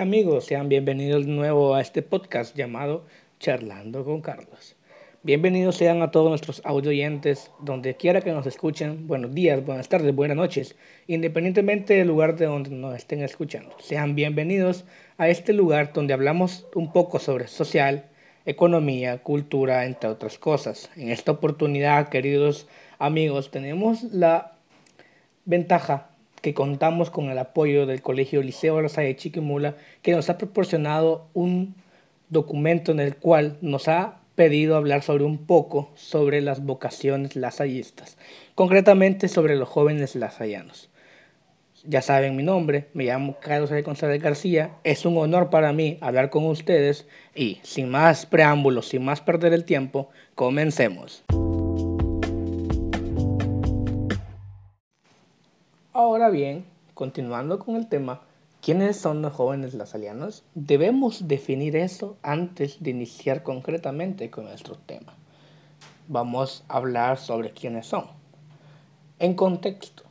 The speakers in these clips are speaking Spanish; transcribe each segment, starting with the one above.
Amigos, sean bienvenidos de nuevo a este podcast llamado Charlando con Carlos. Bienvenidos sean a todos nuestros audio oyentes, donde quiera que nos escuchen, buenos días, buenas tardes, buenas noches, independientemente del lugar de donde nos estén escuchando. Sean bienvenidos a este lugar donde hablamos un poco sobre social, economía, cultura, entre otras cosas. En esta oportunidad, queridos amigos, tenemos la ventaja que contamos con el apoyo del Colegio Liceo de Chiquimula, que nos ha proporcionado un documento en el cual nos ha pedido hablar sobre un poco sobre las vocaciones lasallistas, concretamente sobre los jóvenes lasallanos. Ya saben mi nombre, me llamo Carlos A. González García, es un honor para mí hablar con ustedes y sin más preámbulos, sin más perder el tiempo, comencemos. Ahora bien, continuando con el tema, ¿quiénes son los jóvenes lasalianos? Debemos definir eso antes de iniciar concretamente con nuestro tema. Vamos a hablar sobre quiénes son. En contexto,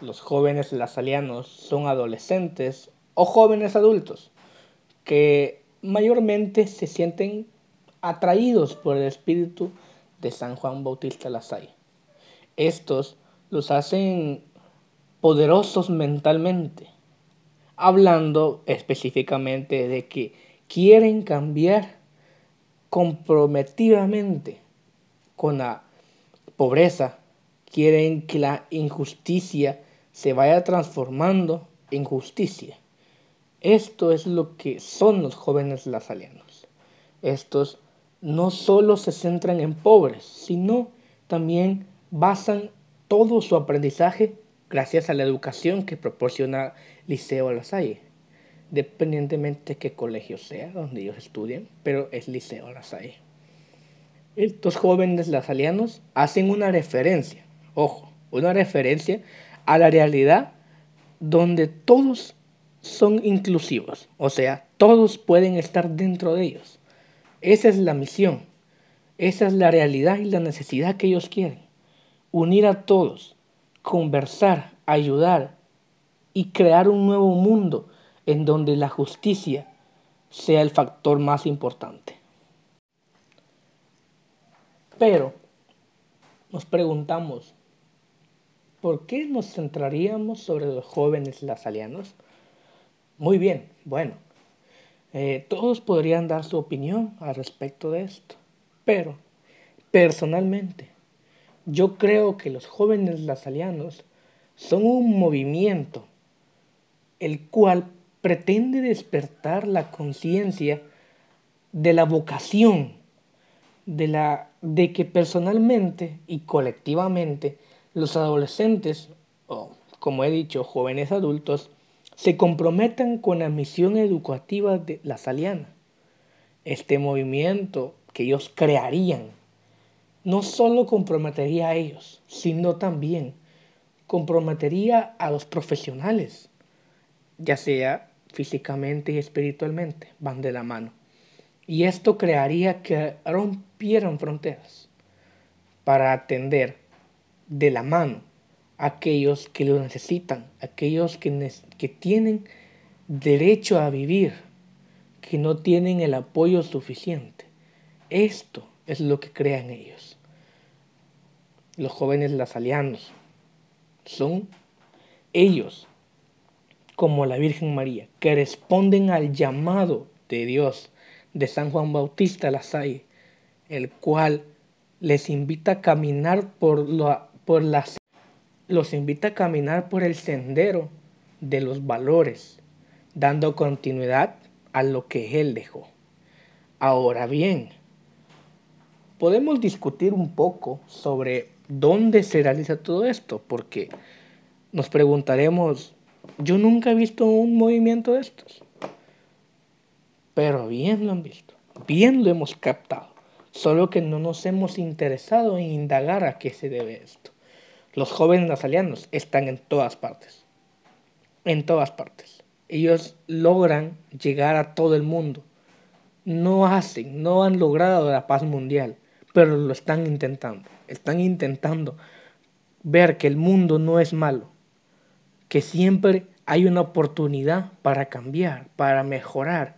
los jóvenes lasalianos son adolescentes o jóvenes adultos que mayormente se sienten atraídos por el espíritu de San Juan Bautista Lasalle. Estos los hacen poderosos mentalmente, hablando específicamente de que quieren cambiar comprometidamente con la pobreza, quieren que la injusticia se vaya transformando en justicia. Esto es lo que son los jóvenes lasalianos. Estos no solo se centran en pobres, sino también basan todo su aprendizaje gracias a la educación que proporciona Liceo La Salle, dependientemente de qué colegio sea donde ellos estudien, pero es Liceo La Salle. Estos jóvenes lasalianos hacen una referencia, ojo, una referencia a la realidad donde todos son inclusivos, o sea, todos pueden estar dentro de ellos. Esa es la misión, esa es la realidad y la necesidad que ellos quieren, unir a todos conversar, ayudar y crear un nuevo mundo en donde la justicia sea el factor más importante. Pero nos preguntamos, ¿por qué nos centraríamos sobre los jóvenes lasalianos? Muy bien, bueno, eh, todos podrían dar su opinión al respecto de esto, pero personalmente yo creo que los jóvenes lasalianos son un movimiento el cual pretende despertar la conciencia de la vocación, de, la, de que personalmente y colectivamente los adolescentes, o como he dicho, jóvenes adultos, se comprometan con la misión educativa de la Saliana. Este movimiento que ellos crearían no solo comprometería a ellos, sino también comprometería a los profesionales, ya sea físicamente y espiritualmente, van de la mano. Y esto crearía que rompieran fronteras para atender de la mano a aquellos que lo necesitan, aquellos que, que tienen derecho a vivir, que no tienen el apoyo suficiente. Esto es lo que crean ellos los jóvenes lasalianos. Son ellos, como la Virgen María, que responden al llamado de Dios de San Juan Bautista Lasalle, el cual les invita a caminar por, por las los invita a caminar por el sendero de los valores, dando continuidad a lo que Él dejó. Ahora bien, podemos discutir un poco sobre ¿dónde se realiza todo esto? Porque nos preguntaremos, yo nunca he visto un movimiento de estos. Pero bien lo han visto, bien lo hemos captado, solo que no nos hemos interesado en indagar a qué se debe esto. Los jóvenes nazalianos están en todas partes, en todas partes. Ellos logran llegar a todo el mundo. No hacen, no han logrado la paz mundial, pero lo están intentando están intentando ver que el mundo no es malo, que siempre hay una oportunidad para cambiar, para mejorar.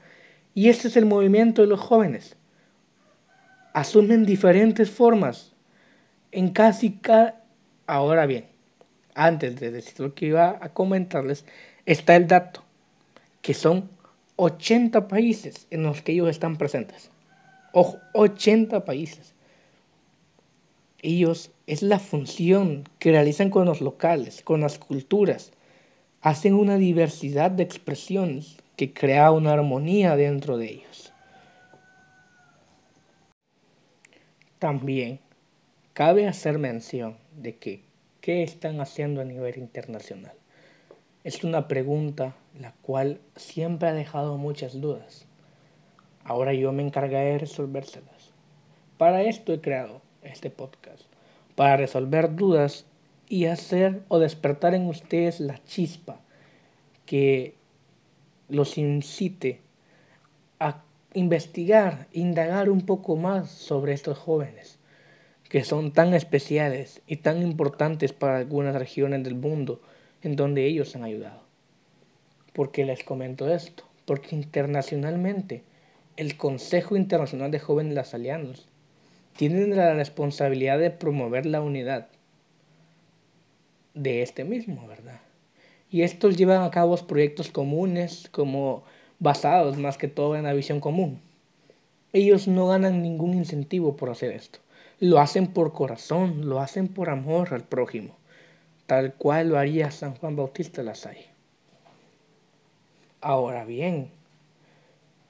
Y este es el movimiento de los jóvenes. Asumen diferentes formas en casi cada... Ahora bien, antes de decir lo que iba a comentarles, está el dato, que son 80 países en los que ellos están presentes. Ojo, 80 países. Ellos es la función que realizan con los locales, con las culturas. Hacen una diversidad de expresiones que crea una armonía dentro de ellos. También cabe hacer mención de que qué están haciendo a nivel internacional. Es una pregunta la cual siempre ha dejado muchas dudas. Ahora yo me encargaré de resolvérselas. Para esto he creado este podcast, para resolver dudas y hacer o despertar en ustedes la chispa que los incite a investigar, indagar un poco más sobre estos jóvenes que son tan especiales y tan importantes para algunas regiones del mundo en donde ellos han ayudado. ¿Por qué les comento esto? Porque internacionalmente el Consejo Internacional de Jóvenes Lasalianos tiene la responsabilidad de promover la unidad de este mismo, ¿verdad? Y estos llevan a cabo proyectos comunes como basados más que todo en la visión común. Ellos no ganan ningún incentivo por hacer esto. Lo hacen por corazón, lo hacen por amor al prójimo, tal cual lo haría San Juan Bautista Lasalle. Ahora bien,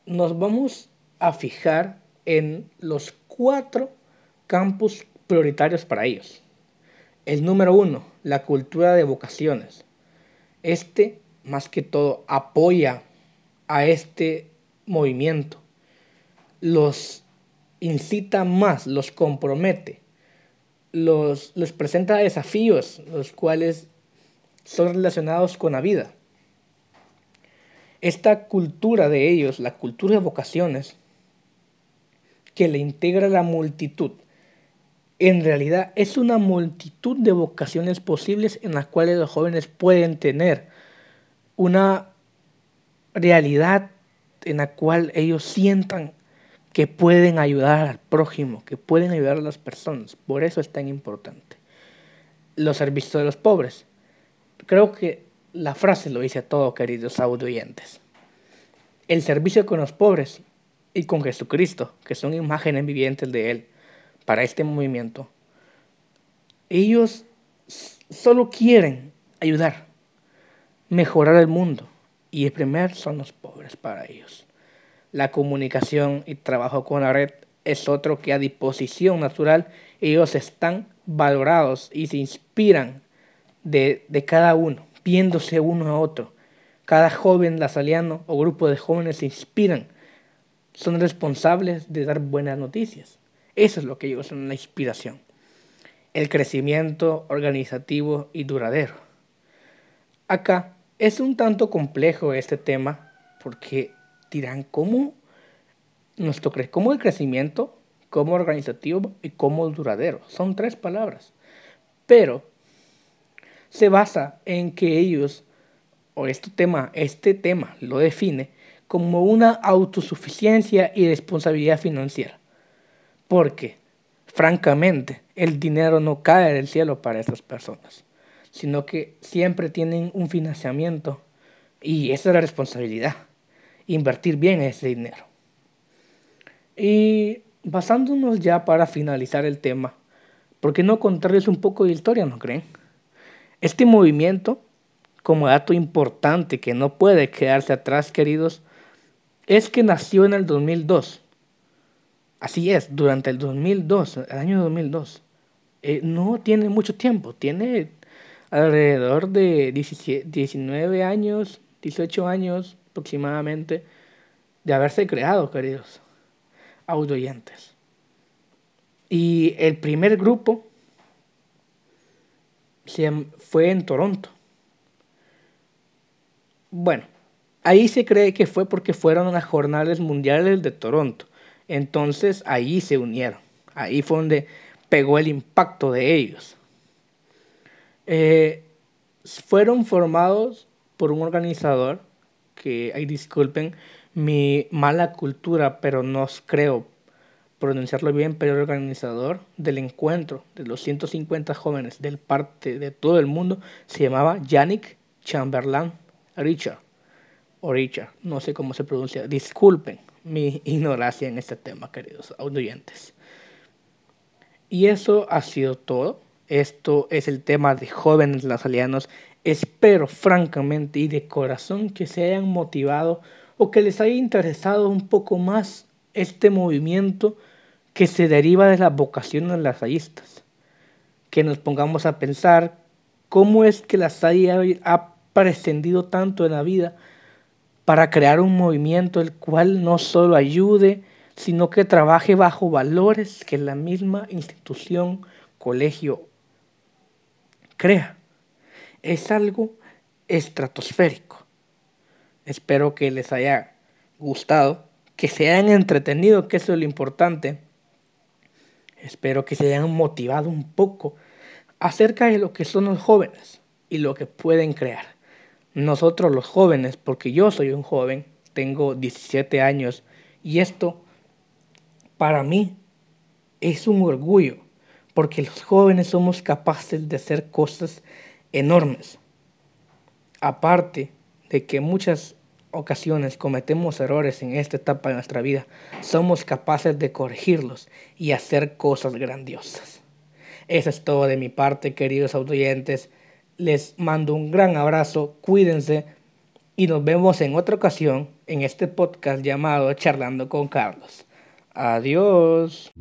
nos vamos a fijar en los cuatro campus prioritarios para ellos. El número uno, la cultura de vocaciones. Este, más que todo, apoya a este movimiento. Los incita más, los compromete, los, les presenta desafíos, los cuales son relacionados con la vida. Esta cultura de ellos, la cultura de vocaciones, que le integra la multitud, en realidad es una multitud de vocaciones posibles en las cuales los jóvenes pueden tener una realidad en la cual ellos sientan que pueden ayudar al prójimo, que pueden ayudar a las personas. Por eso es tan importante. Los servicios de los pobres. Creo que la frase lo dice todo, queridos audioyentes. El servicio con los pobres y con Jesucristo, que son imágenes vivientes de Él, para este movimiento. Ellos solo quieren ayudar, mejorar el mundo, y el primer son los pobres para ellos la comunicación y trabajo con la red es otro que a disposición natural ellos están valorados y se inspiran de, cada uno, viéndose uno a otro. Cada joven lasaliano o grupo de jóvenes se inspiran, son responsables de dar buenas noticias. Eso es lo que ellos son la inspiración. El crecimiento organizativo y duradero. Acá es un tanto complejo este tema porque dirán, ¿cómo nuestro cómo el crecimiento, como organizativo y como duradero? Son tres palabras. Pero se basa en que ellos, o este tema, este tema lo define como una autosuficiencia y responsabilidad financiera. Porque, francamente, el dinero no cae del cielo para esas personas, sino que siempre tienen un financiamiento y esa es la responsabilidad invertir bien ese dinero. Y basándonos ya para finalizar el tema, ¿por qué no contarles un poco de historia, no creen? Este movimiento, como dato importante que no puede quedarse atrás, queridos, es que nació en el 2002. Así es, durante el 2002, el año 2002. Eh, no tiene mucho tiempo, tiene alrededor de 19 años, 18 años, aproximadamente de haberse creado, queridos audioyentes. Y el primer grupo fue en Toronto. Bueno, ahí se cree que fue porque fueron las jornadas mundiales de Toronto. Entonces ahí se unieron. Ahí fue donde pegó el impacto de ellos. Eh, fueron formados por un organizador que, ay, disculpen mi mala cultura, pero no creo pronunciarlo bien, pero el organizador del encuentro de los 150 jóvenes del parte de todo el mundo se llamaba Yannick Chamberlain Richard, o Richard, no sé cómo se pronuncia, disculpen mi ignorancia en este tema, queridos oyentes. Y eso ha sido todo. Esto es el tema de jóvenes lasalianos. Espero francamente y de corazón que se hayan motivado o que les haya interesado un poco más este movimiento que se deriva de las vocaciones lasallistas. Que nos pongamos a pensar cómo es que la SAI ha prescindido tanto en la vida para crear un movimiento el cual no solo ayude, sino que trabaje bajo valores que la misma institución, colegio, crea. Es algo estratosférico. Espero que les haya gustado, que se hayan entretenido, que eso es lo importante. Espero que se hayan motivado un poco acerca de lo que son los jóvenes y lo que pueden crear. Nosotros los jóvenes, porque yo soy un joven, tengo 17 años y esto para mí es un orgullo, porque los jóvenes somos capaces de hacer cosas enormes. Aparte de que muchas ocasiones cometemos errores en esta etapa de nuestra vida, somos capaces de corregirlos y hacer cosas grandiosas. Eso es todo de mi parte, queridos oyentes. Les mando un gran abrazo, cuídense y nos vemos en otra ocasión en este podcast llamado Charlando con Carlos. Adiós.